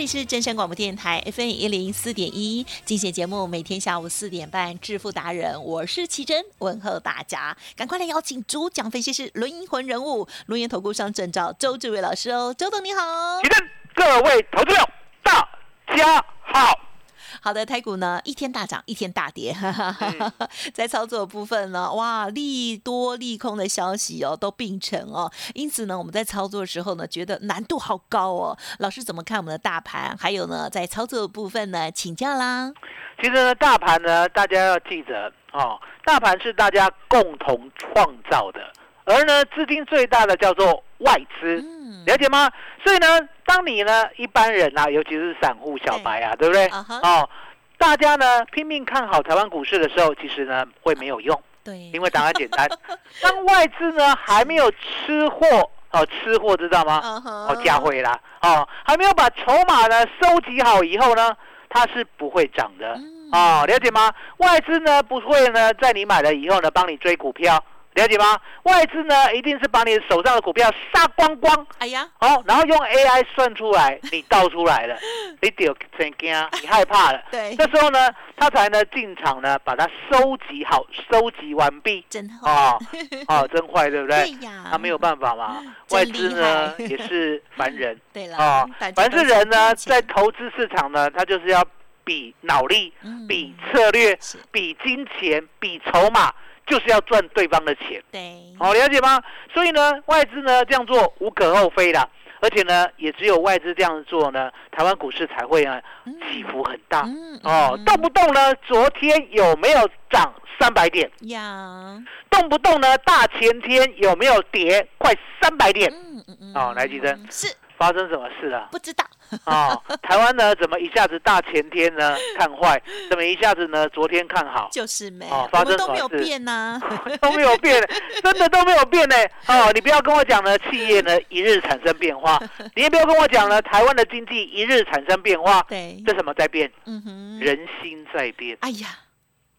这里是真声广播电台 FM 一零四点一，精选节目每天下午四点半，致富达人，我是奇珍，问候大家，赶快来邀请主讲分析师轮银魂人物，龙岩投顾商证照周志伟老师哦，周董你好，奇珍，各位投资者大家好。好的，台股呢一天大涨，一天大跌，在操作部分呢，哇，利多利空的消息哦都并成哦，因此呢，我们在操作的时候呢，觉得难度好高哦。老师怎么看我们的大盘？还有呢，在操作部分呢，请教啦。其实呢，大盘呢，大家要记得哦，大盘是大家共同创造的，而呢，资金最大的叫做外资，了解吗？所以呢。当你呢，一般人啊，尤其是散户小白啊，对不对？哦，大家呢拼命看好台湾股市的时候，其实呢会没有用。对，因为答案简单。当外资呢还没有吃货哦，吃货知道吗？哦，加回啦哦，还没有把筹码呢收集好以后呢，它是不会涨的哦，了解吗？外资呢不会呢在你买了以后呢帮你追股票。了解吗？外资呢，一定是把你手上的股票杀光光。哎呀，好，然后用 AI 算出来，你倒出来了，你丢真惊，你害怕了。对，这时候呢，他才呢进场呢，把它收集好，收集完毕。真坏哦，哦，真坏，对不对？对呀，他没有办法嘛。外资呢也是凡人。对了，哦，凡是人呢，在投资市场呢，他就是要比脑力、比策略、比金钱、比筹码。就是要赚对方的钱，对，好了解吗？所以呢，外资呢这样做无可厚非的，而且呢，也只有外资这样做呢，台湾股市才会啊起伏很大。哦，动不动呢，昨天有没有涨三百点？有，动不动呢，大前天有没有跌？快三百点？嗯嗯嗯，哦，来吉珍。是。发生什么事了？不知道啊。台湾呢，怎么一下子大前天呢 看坏，怎么一下子呢昨天看好？就是没，发生都没有变呢，都没有变，真的都没有变呢。哦，你不要跟我讲呢，企业呢一日产生变化，你也不要跟我讲呢，台湾的经济一日产生变化。对，这什么在变？嗯哼，人心在变。哎呀，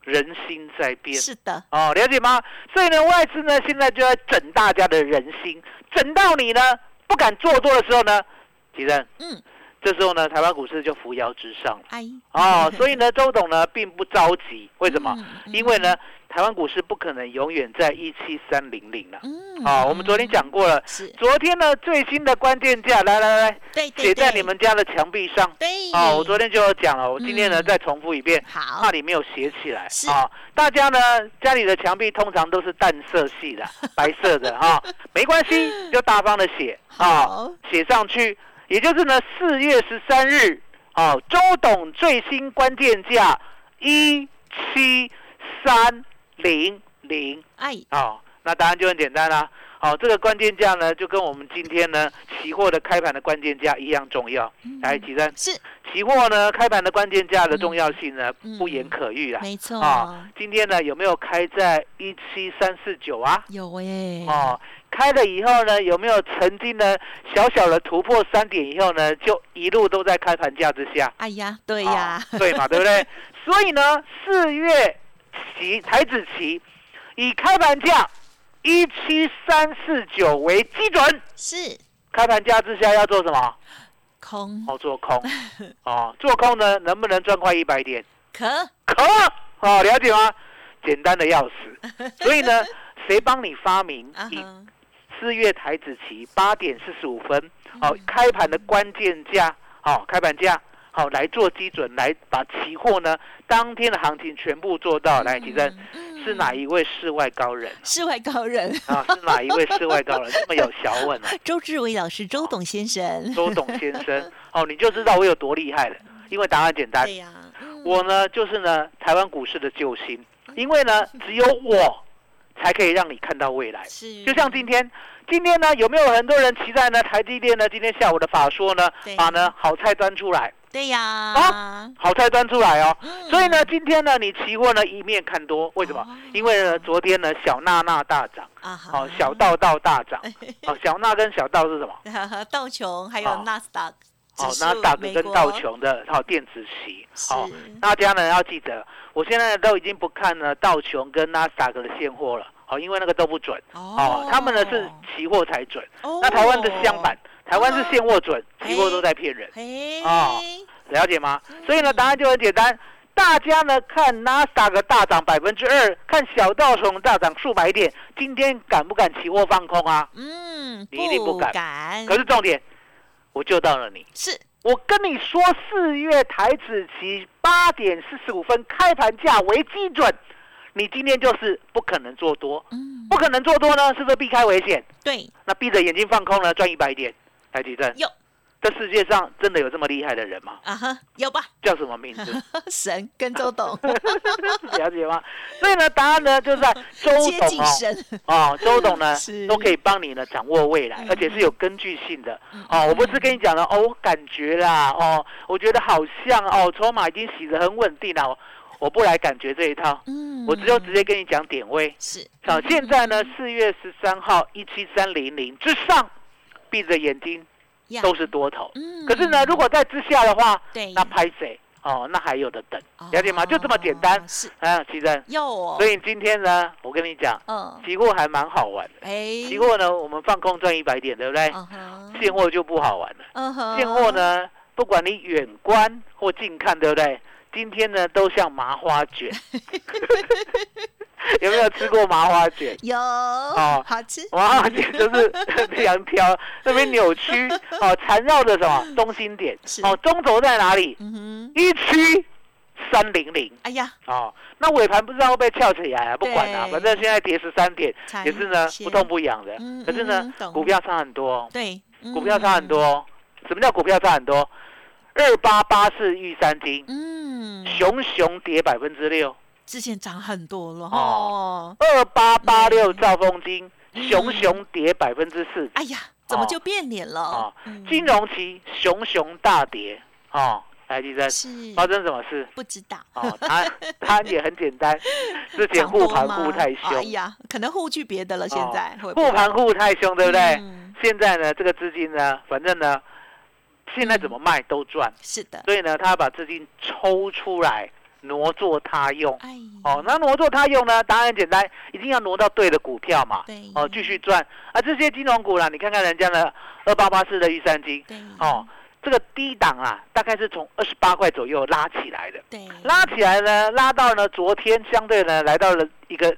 人心在变。是的。哦，了解吗？所以呢，外资呢现在就在整大家的人心，整到你呢。不敢做多的时候呢，其实，嗯，这时候呢，台湾股市就扶摇直上了。哎，哦，所以呢，周董呢并不着急，为什么？因为呢，台湾股市不可能永远在一七三零零了。嗯，啊，我们昨天讲过了，是昨天呢最新的关键价，来来来，写在你们家的墙壁上。对，啊，我昨天就有讲了，我今天呢再重复一遍，好，怕你没有写起来。啊，大家呢家里的墙壁通常都是淡色系的，白色的哈，没关系，就大方的写。啊，写上去，也就是呢，四月十三日，啊，周董最新关键价一七三零零，哎，哦，那答案就很简单啦。好，这个关键价呢，就跟我们今天呢期货的开盘的关键价一样重要。来，几珍是期货呢开盘的关键价的重要性呢，不言可喻啊。没错啊，今天呢有没有开在一七三四九啊？有哎。哦，开了以后呢，有没有曾经呢小小的突破三点以后呢，就一路都在开盘价之下？哎呀，对呀，对嘛，对不对？所以呢，四月期台子期以开盘价。一七三四九为基准，是开盘价之下要做什么？空哦，做空 哦，做空呢，能不能赚快一百点？可可哦，了解吗？简单的要死。所以呢，谁帮你发明以四月台子期八点四十五分哦，开盘的关键价哦，开盘价好来做基准，来把期货呢当天的行情全部做到来提升。是哪一位世外高人？世外高人啊，是哪一位世外高人？这么有学问啊？周志伟老师，周董先生。周董先生，哦，你就知道我有多厉害了。因为答案简单。对呀。我呢，就是呢，台湾股市的救星。因为呢，只有我才可以让你看到未来。是。就像今天，今天呢，有没有很多人期待呢？台积电呢？今天下午的法说呢，把呢好菜端出来。对呀，啊，好菜端出来哦，所以呢，今天呢，你期货呢一面看多，为什么？因为呢，昨天呢，小娜娜大涨，啊，好，小道道大涨，哦，小娜跟小道是什么？道琼还有纳斯达克，哦，纳斯达克跟道琼的好电子期，好，大家呢要记得，我现在都已经不看呢道琼跟纳斯达克的现货了，好，因为那个都不准，哦，他们呢是期货才准，那台湾的相反。台湾是现货准，期货都在骗人啊，了解吗？所以呢，答案就很简单，大家呢看纳斯达克大涨百分之二，看小道琼大涨数百点，今天敢不敢期货放空啊？嗯，你一定不敢。敢。可是重点，我救到了你。是我跟你说，四月台子期八点四十五分开盘价为基准，你今天就是不可能做多。嗯，不可能做多呢，是不是避开危险？对。那闭着眼睛放空呢，赚一百点。台积电有，这世界上真的有这么厉害的人吗？啊哈，有吧？叫什么名字？神跟周董，了解吗？所以呢，答案呢就在周董哦，哦，周董呢都可以帮你呢掌握未来，而且是有根据性的哦。我不是跟你讲了哦，我感觉啦哦，我觉得好像哦，筹码已经洗得很稳定了，我不来感觉这一套，嗯，我只有直接跟你讲点位是。好，现在呢四月十三号一七三零零之上。闭着眼睛都是多头，可是呢，如果在之下的话，那拍谁？哦，那还有的等，了解吗？就这么简单。是啊，其实有。所以今天呢，我跟你讲，嗯，期货还蛮好玩的。哎，期货呢，我们放空赚一百点，对不对？现货就不好玩了。嗯哼。现货呢，不管你远观或近看，对不对？今天呢，都像麻花卷。有没有吃过麻花卷？有哦，好吃。麻花卷就是两条 那边扭曲哦，缠绕着什么 中心点？哦，中轴在哪里？一七三零零。哎呀，哦，那尾盘不知道会不会翘起来啊？不管了，反正现在跌十三点，也是呢不痛不痒的。可是呢，股票差很多。对，股票差很多。什么叫股票差很多？二八八四玉三金，嗯，熊熊跌百分之六。之前涨很多了哦，二八八六兆丰金熊熊跌百分之四，哎呀，怎么就变脸了？哦，金融期熊熊大跌，哦，来记生是。发生什么事？不知道。哦，它它 也很简单，之前护盘护太凶，哎呀，可能护去别的了，现在护盘护太凶，对不对？现在呢，这个资金呢，反正呢，现在怎么卖都赚，是的，所以呢，他把资金抽出来。挪作他用，哦，那挪作他用呢？答案很简单，一定要挪到对的股票嘛。哦，继续赚。啊，这些金融股啦，你看看人家的二八八四的玉山金，哦，这个低档啊，大概是从二十八块左右拉起来的。对，拉起来呢，拉到呢，昨天相对呢，来到了一个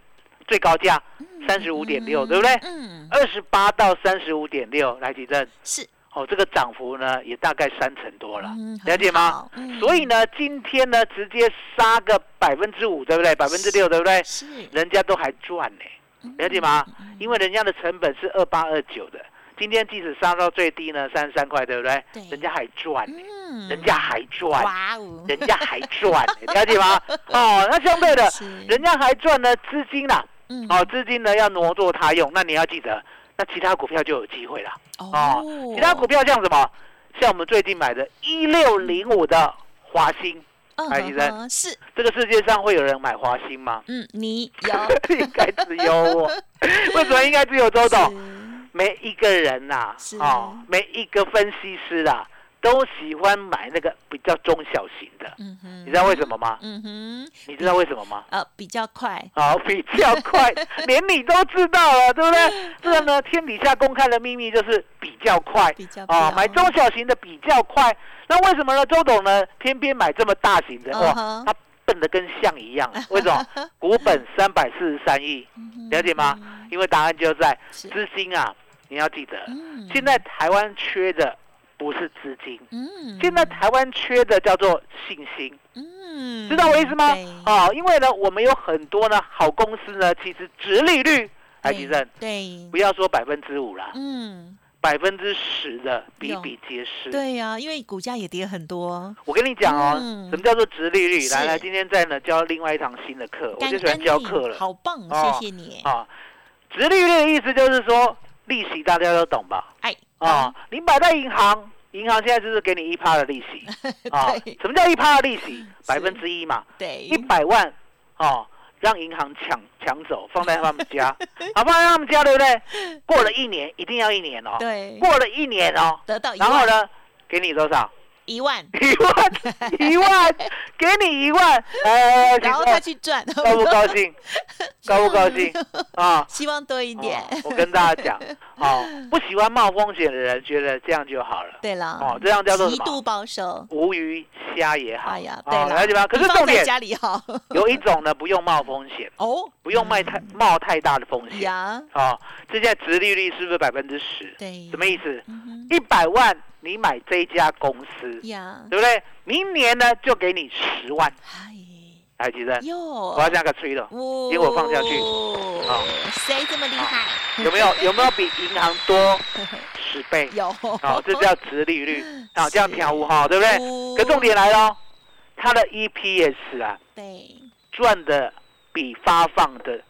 最高价三十五点六，对不对？嗯。二十八到三十五点六，来举证？是。哦，这个涨幅呢也大概三成多了，了解吗？所以呢，今天呢直接杀个百分之五，对不对？百分之六，对不对？是，人家都还赚呢，了解吗？因为人家的成本是二八二九的，今天即使杀到最低呢三十三块，对不对？对，人家还赚呢，人家还赚，哇哦，人家还赚，了解吗？哦，那相对的，人家还赚呢，资金啦，哦，资金呢要挪作他用，那你要记得。那其他股票就有机会了。哦，其他股票像什么？像我们最近买的一六零五的华兴。哎，医生是这个世界上会有人买华兴吗？嗯，你有，应该只有我。为什么应该只有周董？每一个人呐，哦，每一个分析师啊。都喜欢买那个比较中小型的，你知道为什么吗？嗯哼，你知道为什么吗？呃，比较快。好，比较快，连你都知道了，对不对？这个呢，天底下公开的秘密就是比较快。比较啊，买中小型的比较快。那为什么呢？周董呢，偏偏买这么大型的？哇，他笨的跟象一样。为什么？股本三百四十三亿，了解吗？因为答案就在资金啊！你要记得，现在台湾缺的。不是资金，嗯，现在台湾缺的叫做信心，嗯，知道我意思吗？啊，因为呢，我们有很多呢好公司呢，其实殖利率，哎吉生，对，不要说百分之五了，嗯，百分之十的比比皆是，对呀，因为股价也跌很多。我跟你讲哦，什么叫做殖利率？来来，今天在呢教另外一堂新的课，我就喜欢教课了，好棒，谢谢你啊。殖利率的意思就是说利息，大家都懂吧？哎。啊，你摆在银行，银行现在就是给你一趴的利息 啊。什么叫一趴的利息？百分之一嘛。对，一百万哦，让银行抢抢走，放在他们家，好，放在他们家，对不对？过了一年，一定要一年哦。对，过了一年哦，得到，然后呢，给你多少？一万，一万，一万，给你一万，哎，然后他去赚，高不高兴？高不高兴？啊，希望多一点。我跟大家讲，哦，不喜欢冒风险的人，觉得这样就好了。对了，哦，这样叫做极度保守，无鱼虾也好。哎呀，对了，了解吗？可是重点家里好。有一种呢，不用冒风险哦，不用卖太冒太大的风险呀。哦，这在殖利率是不是百分之十？对，什么意思？一百万。你买这家公司，对不对？明年呢就给你十万，哎，几人？我要这样个吹了，给我放下去。哦，谁这么厉害？有没有有没有比银行多 十倍？有。好，这叫殖利率。好，这样跳舞哈，对不对？可重点来了，它的 EPS 啊，对，赚的比发放的。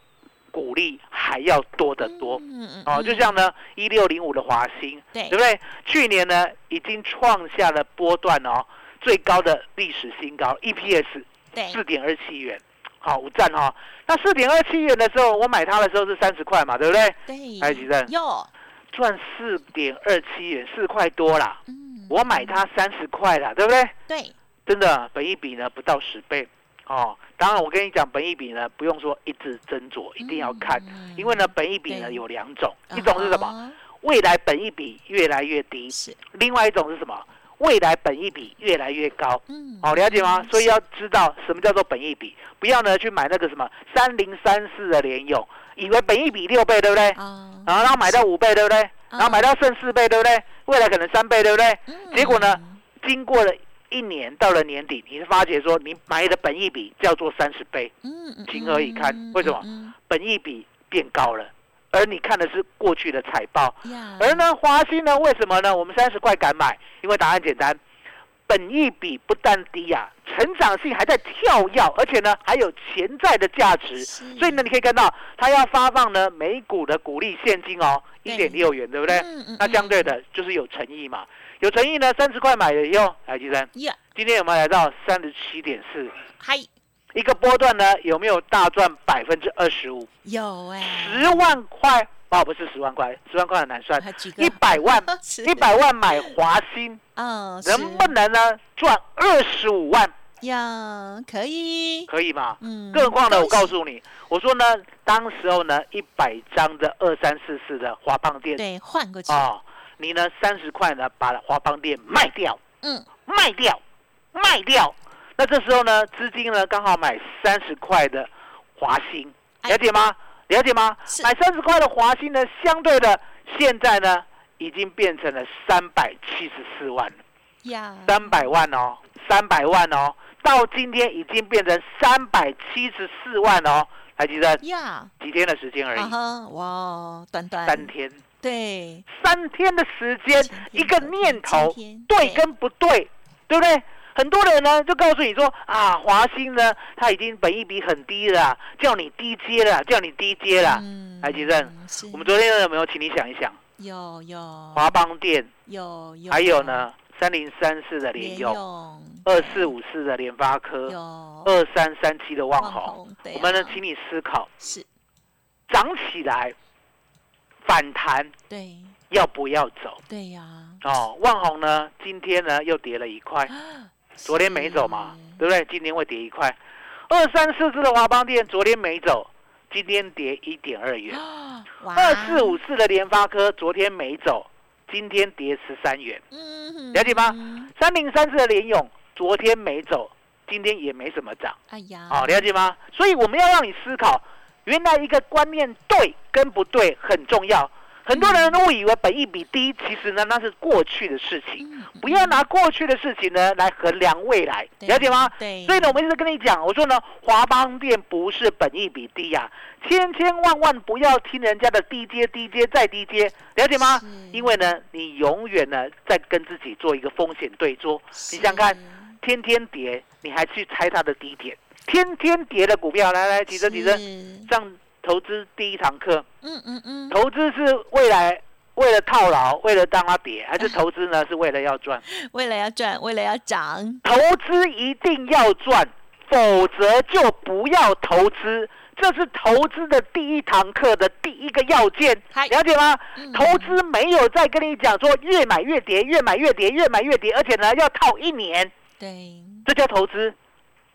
股利还要多得多，嗯嗯哦，就像呢一六零五的华兴，对不对？去年呢已经创下了波段哦最高的历史新高，EPS 四点二七元，好五站哈。那四点二七元的时候，我买它的时候是三十块嘛，对不对？对，还有几站？有赚四点二七元，四块多啦。嗯，我买它三十块啦，对不对？对，真的，本一比呢不到十倍。哦，当然我跟你讲，本益比呢不用说一直斟酌，一定要看，因为呢本益比呢有两种，一种是什么？未来本益比越来越低，是；另外一种是什么？未来本益比越来越高。嗯，好，了解吗？所以要知道什么叫做本益比，不要呢去买那个什么三零三四的联用，以为本益比六倍，对不对？啊，然后买到五倍，对不对？然后买到剩四倍，对不对？未来可能三倍，对不对？结果呢，经过了。一年到了年底，你是发觉说你买的本益比叫做三十倍，嗯，情何以堪？为什么？本益比变高了，而你看的是过去的财报，而呢，华兴呢，为什么呢？我们三十块敢买，因为答案简单，本益比不但低呀，成长性还在跳跃，而且呢还有潜在的价值，所以呢你可以看到它要发放呢每股的股利现金哦，一点六元，对不对？那相对的就是有诚意嘛。有诚意呢，三十块买的哟，来吉生。今天有没有来到三十七点四？嗨，一个波段呢，有没有大赚百分之二十五？有哎，十万块哦，不是十万块，十万块很难算。一百万，一百万买华兴，嗯，能不能呢赚二十五万？呀，可以，可以吗？嗯，更何况呢，我告诉你，我说呢，当时候呢，一百张的二三四四的华邦店，对，换过去哦。你呢？三十块呢？把华邦店卖掉，嗯，卖掉，卖掉。那这时候呢，资金呢刚好买三十块的华兴，了解吗？了解吗？买三十块的华兴呢，相对的现在呢已经变成了三百七十四万三百万哦，三百万哦，到今天已经变成三百七十四万哦，还记得？呀，几天的时间而已。哇，短短三天。对，三天的时间，一个念头，对跟不对，对不对？很多人呢就告诉你说啊，华兴呢，它已经本益比很低了，叫你低接了，叫你低接了。嗯来，吉正，我们昨天有没有请你想一想？有有。华邦店有有。还有呢，三零三四的联用，二四五四的联发科，二三三七的旺宏。我们呢，请你思考，是涨起来反弹，对，要不要走？对呀。哦，万宏呢，今天呢又跌了一块。昨天没走嘛，对不对？今天会跌一块。二三四四的华邦店昨天没走，今天跌一点二元。二四五四的联发科昨天没走，今天跌十三元。了解吗？三零三四的联勇昨天没走，今天也没怎么涨。哎呀，好，了解吗？所以我们要让你思考，原来一个观念对跟不对很重要。很多人都以为本益比低，其实呢那是过去的事情，不要拿过去的事情呢来衡量未来，了解吗？对。所以呢，我们一直跟你讲，我说呢，华邦店不是本益比低呀，千千万万不要听人家的低阶、低阶再低阶，了解吗？因为呢，你永远呢在跟自己做一个风险对桌。你想看，天天跌，你还去猜它的低点？天天跌的股票，来来，提升提升，这样。投资第一堂课，嗯嗯嗯，投资是未来为了套牢，为了当它跌，还是投资呢？是为了要赚？为了要赚，为了要涨。投资一定要赚，否则就不要投资。这是投资的第一堂课的第一个要件，了解吗？投资没有再跟你讲说越买越跌，越买越跌，越买越跌，而且呢要套一年。对，这叫投资，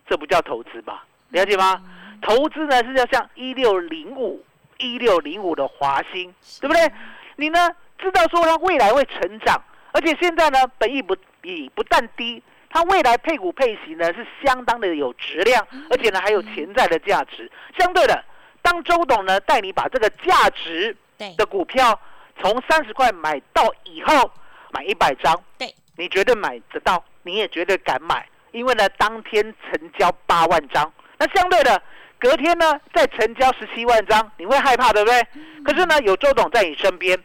这不叫投资吧？了解吗？投资呢是要像一六零五一六零五的华兴，对不对？你呢知道说它未来会成长，而且现在呢本益不比不但低，它未来配股配息呢是相当的有质量，而且呢还有潜在的价值。相对的，当周董呢带你把这个价值的股票从三十块买到以后，买一百张，对，你绝对买得到，你也绝对敢买，因为呢当天成交八万张，那相对的。隔天呢，再成交十七万张，你会害怕对不对？可是呢，有周董在你身边，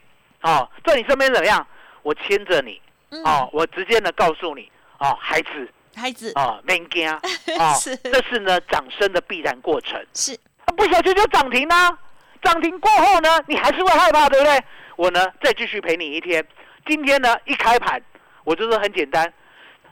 哦，在你身边怎么样？我牵着你，哦，我直接呢告诉你，哦，孩子，孩子，哦，没惊，哦，这是呢涨升的必然过程。是，不小心就涨停啦，涨停过后呢，你还是会害怕对不对？我呢再继续陪你一天。今天呢一开盘，我就是很简单。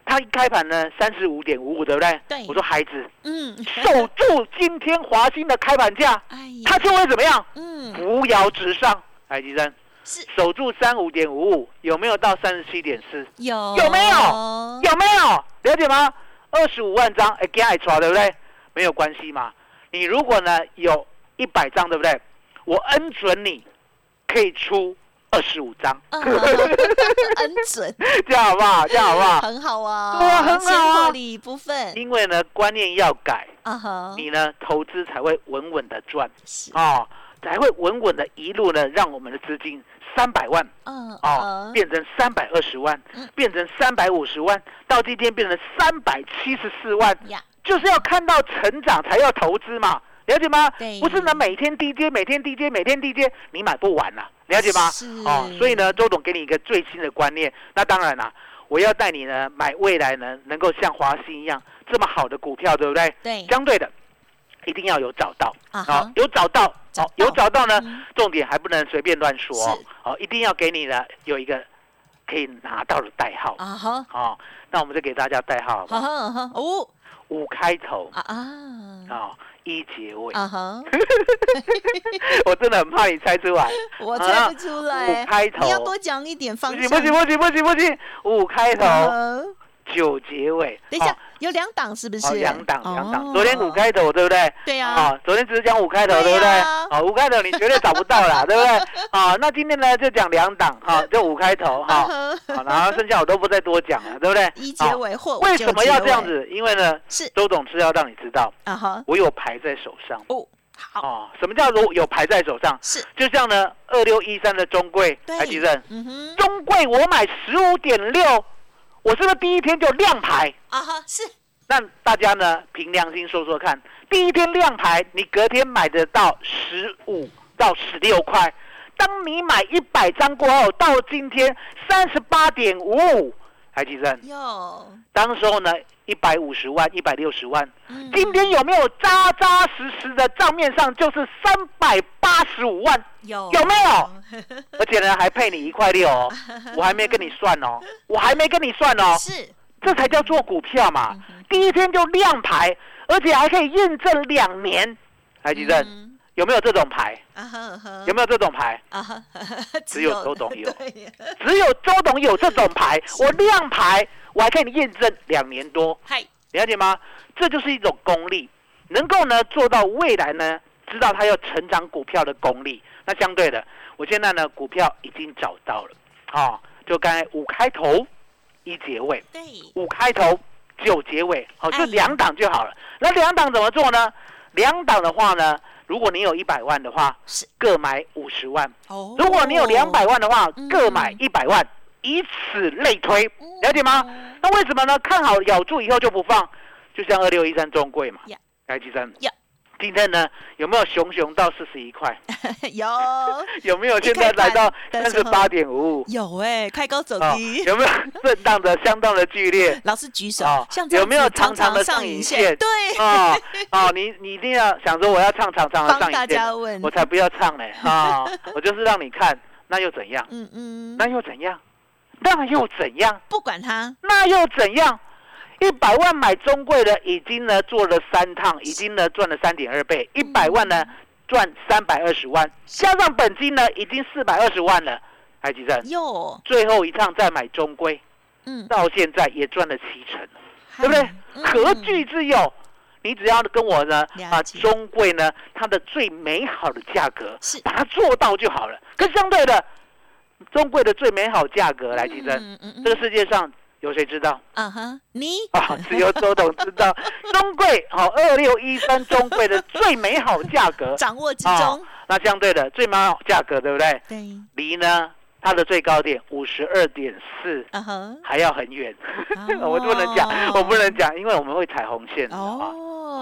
他一开盘呢，三十五点五五，对不对？对。我说孩子，嗯，守住今天华兴的开盘价，哎呀，他就会怎么样？嗯，扶摇直上。海吉生是守住三五点五五，有没有到三十七点四？有。有没有？有没有？了解吗？二十五万张，哎，给爱抓，对不对？没有关系嘛。你如果呢有一百张，对不对？我恩准你，可以出。二十五张，很准，这样好不好？这样好不好？很好啊，对啊，很好啊。一部分，因为呢，观念要改，你呢投资才会稳稳的赚，哦，才会稳稳的一路呢，让我们的资金三百万，嗯，哦，变成三百二十万，变成三百五十万，到今天变成三百七十四万，就是要看到成长才要投资嘛。了解吗？不是呢，每天低阶，每天低阶，每天低阶，你买不完呐。了解吗？哦，所以呢，周董给你一个最新的观念。那当然啦，我要带你呢买未来呢能够像华兴一样这么好的股票，对不对？对。相对的，一定要有找到啊，有找到，好，有找到呢。重点还不能随便乱说哦，一定要给你呢有一个可以拿到的代号啊哈。好，那我们就给大家代号，好好五五开头。啊啊。哦。一结尾，啊哈，我真的很怕你猜出来，我猜不出来。五开头，你要多讲一点方向。不行不行不行不行不行，五开头，九结尾。等一下。有两档是不是？两档两档，昨天五开头对不对？对呀。啊，昨天只是讲五开头对不对？啊，五开头你绝对找不到啦，对不对？啊，那今天呢就讲两档，哈，就五开头哈。好，然后剩下我都不再多讲了，对不对？一结尾或为什么要这样子？因为呢，是周董是要让你知道，啊哈，我有牌在手上。哦，好。哦，什么叫做有牌在手上？是，就像呢二六一三的中贵，台积电，嗯哼，中贵我买十五点六。我是不是第一天就亮牌啊？哈，是。那大家呢，凭良心说说看，第一天亮牌，你隔天买得到十五到十六块。当你买一百张过后，到今天三十八点五五，还记得？有。当时候呢，一百五十万、一百六十万。今天有没有扎扎实实的账面上就是三百八十五万？有有没有？而且呢，还配你一块六哦，我还没跟你算哦，我还没跟你算哦。是，这才叫做股票嘛。第一天就亮牌，而且还可以验证两年。来，吉正。有没有这种牌？有没有这种牌？只有周董有，只有周董有这种牌。我亮牌，我还可以验证两年多。了解吗？这就是一种功力，能够呢做到未来呢，知道它要成长股票的功力。那相对的，我现在呢股票已经找到了，啊，就刚才五开头一结尾，对，五开头九结尾，好，就两档就好了。那两档怎么做呢？两档的话呢？如果你有一百万的话，是。各买五十万；如果你有两百万的话，各买一百万，以此类推，了解吗？那为什么呢？看好咬住以后就不放，就像二六一三中贵嘛，来计算。今天呢，有没有熊熊到四十一块？有。有没有现在来到三十八点五五？有哎，开高走低。有没有 震荡的相当的剧烈？老师举手。有没有长长的上影线？对。哦哦！你你一定要想说我要唱长长的上影线，我才不要唱呢啊！我就是让你看，那又怎样？嗯嗯。那又怎样？那又怎样？不管它。那又怎样？一百万买中贵的，已经呢做了三趟，已经呢赚了三点二倍。一百万呢赚三百二十万，加上本金呢已经四百二十万了。海吉正，哟，最后一趟再买中贵，嗯，到现在也赚了七成，对不对？何惧之有？你只要跟我呢把中贵呢它的最美好的价格把它做到就好了。跟相对的，中贵的最美好价格来提升，这个世界上。有谁知道？啊哈，你啊，只有周董知道。中贵好，二六一三中贵的最美好价格 掌握之中。那相对的最美好价格，对不对？对。离呢它的最高点五十二点四，嗯哼，还要很远。我不能讲，我不能讲，因为我们会踩红线哦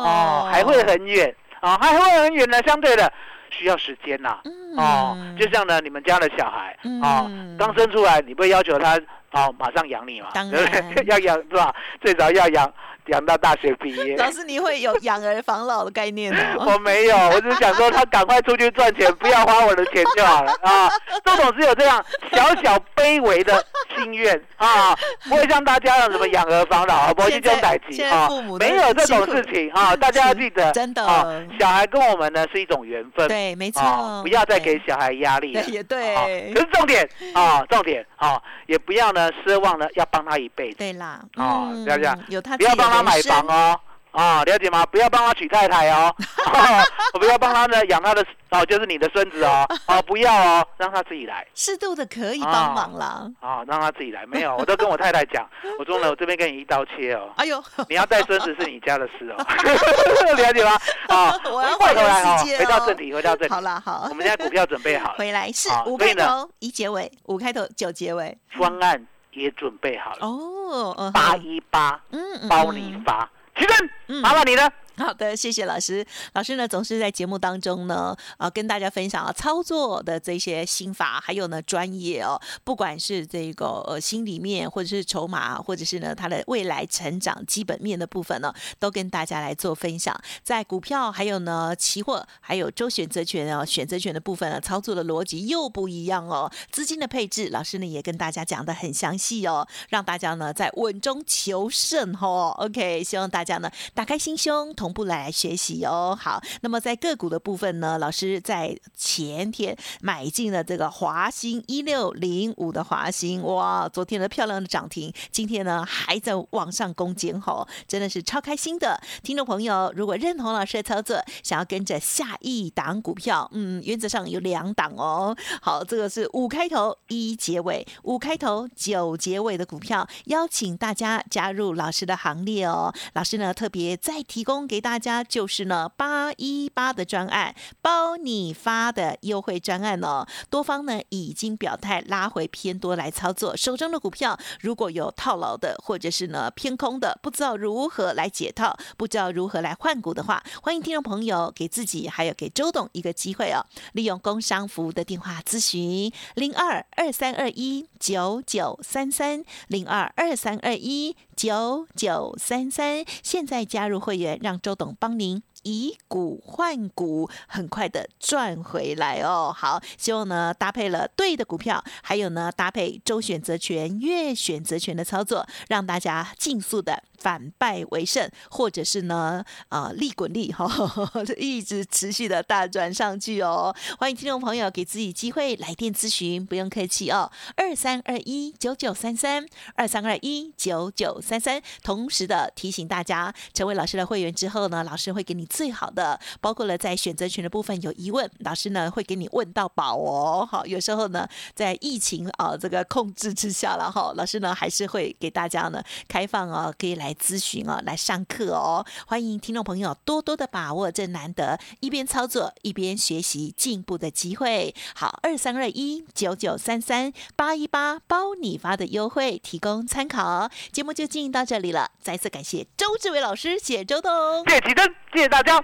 哦，还会很远啊，还会很远呢。相对的需要时间呐。哦，就像呢，你们家的小孩啊，刚生出来，你不会要求他。好，马上养你嘛？要养是吧？最早要养养到大学毕业。老师，你会有养儿防老的概念吗？我没有，我只是想说他赶快出去赚钱，不要花我的钱就好了啊。周总只有这样小小卑微的心愿啊，不会像大家让什么养儿防老啊，不会去争代级啊，没有这种事情啊。大家要记得，真的啊，小孩跟我们呢是一种缘分，对，没错，不要再给小孩压力了，也对。可是重点啊，重点啊，也不要呢。奢望呢，要帮他一辈子。对啦，啊，这样这有他不要帮他买房哦。啊，了解吗？不要帮他娶太太哦，不要帮他呢养他的哦，就是你的孙子哦，哦，不要哦，让他自己来，适度的可以帮忙啦。啊，让他自己来，没有，我都跟我太太讲，我说呢，我这边跟你一刀切哦。哎呦，你要带孙子是你家的事哦，了解吗？啊，我要回头来哦，回到正题，回到正题。好了，好，我们现在股票准备好了，回来是五开头一结尾，五开头九结尾，方案也准备好了哦，八一八，嗯，包你发。起身，麻烦你了。好的，谢谢老师。老师呢，总是在节目当中呢，啊，跟大家分享啊操作的这些心法，还有呢专业哦，不管是这个呃心里面，或者是筹码，或者是呢它的未来成长基本面的部分呢，都跟大家来做分享。在股票，还有呢期货，还有周选择权啊选择权的部分呢，操作的逻辑又不一样哦。资金的配置，老师呢也跟大家讲的很详细哦，让大家呢在稳中求胜哦。OK，希望大家呢打开心胸同。不来学习哦，好，那么在个股的部分呢，老师在前天买进了这个华兴一六零五的华兴，哇，昨天的漂亮的涨停，今天呢还在往上攻坚吼，真的是超开心的。听众朋友，如果认同老师的操作，想要跟着下一档股票，嗯，原则上有两档哦。好，这个是五开头一结尾，五开头九结尾的股票，邀请大家加入老师的行列哦。老师呢特别再提供给。给大家就是呢八一八的专案，包你发的优惠专案哦。多方呢已经表态拉回偏多来操作，手中的股票如果有套牢的，或者是呢偏空的，不知道如何来解套，不知道如何来换股的话，欢迎听众朋友给自己还有给周董一个机会哦，利用工商服务的电话咨询零二二三二一九九三三零二二三二一九九三三，现在加入会员，让周董帮您。以股换股，很快的赚回来哦。好，希望呢搭配了对的股票，还有呢搭配周选择权、月选择权的操作，让大家尽速的。反败为胜，或者是呢，啊，利滚利哈，一直持续的大转上去哦。欢迎听众朋友给自己机会来电咨询，不用客气哦。二三二一九九三三，二三二一九九三三。同时的提醒大家，成为老师的会员之后呢，老师会给你最好的，包括了在选择权的部分有疑问，老师呢会给你问到宝哦。好，有时候呢，在疫情啊这个控制之下了哈，老师呢还是会给大家呢开放啊，可以来。来咨询哦，来上课哦，欢迎听众朋友多多的把握这难得一边操作一边学习进步的机会。好，二三二一九九三三八一八包你发的优惠提供参考。节目就进行到这里了，再次感谢周志伟老师，谢谢周董，谢谢启真，谢谢大家，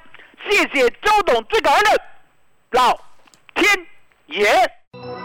谢谢周董，最感恩的老天爷。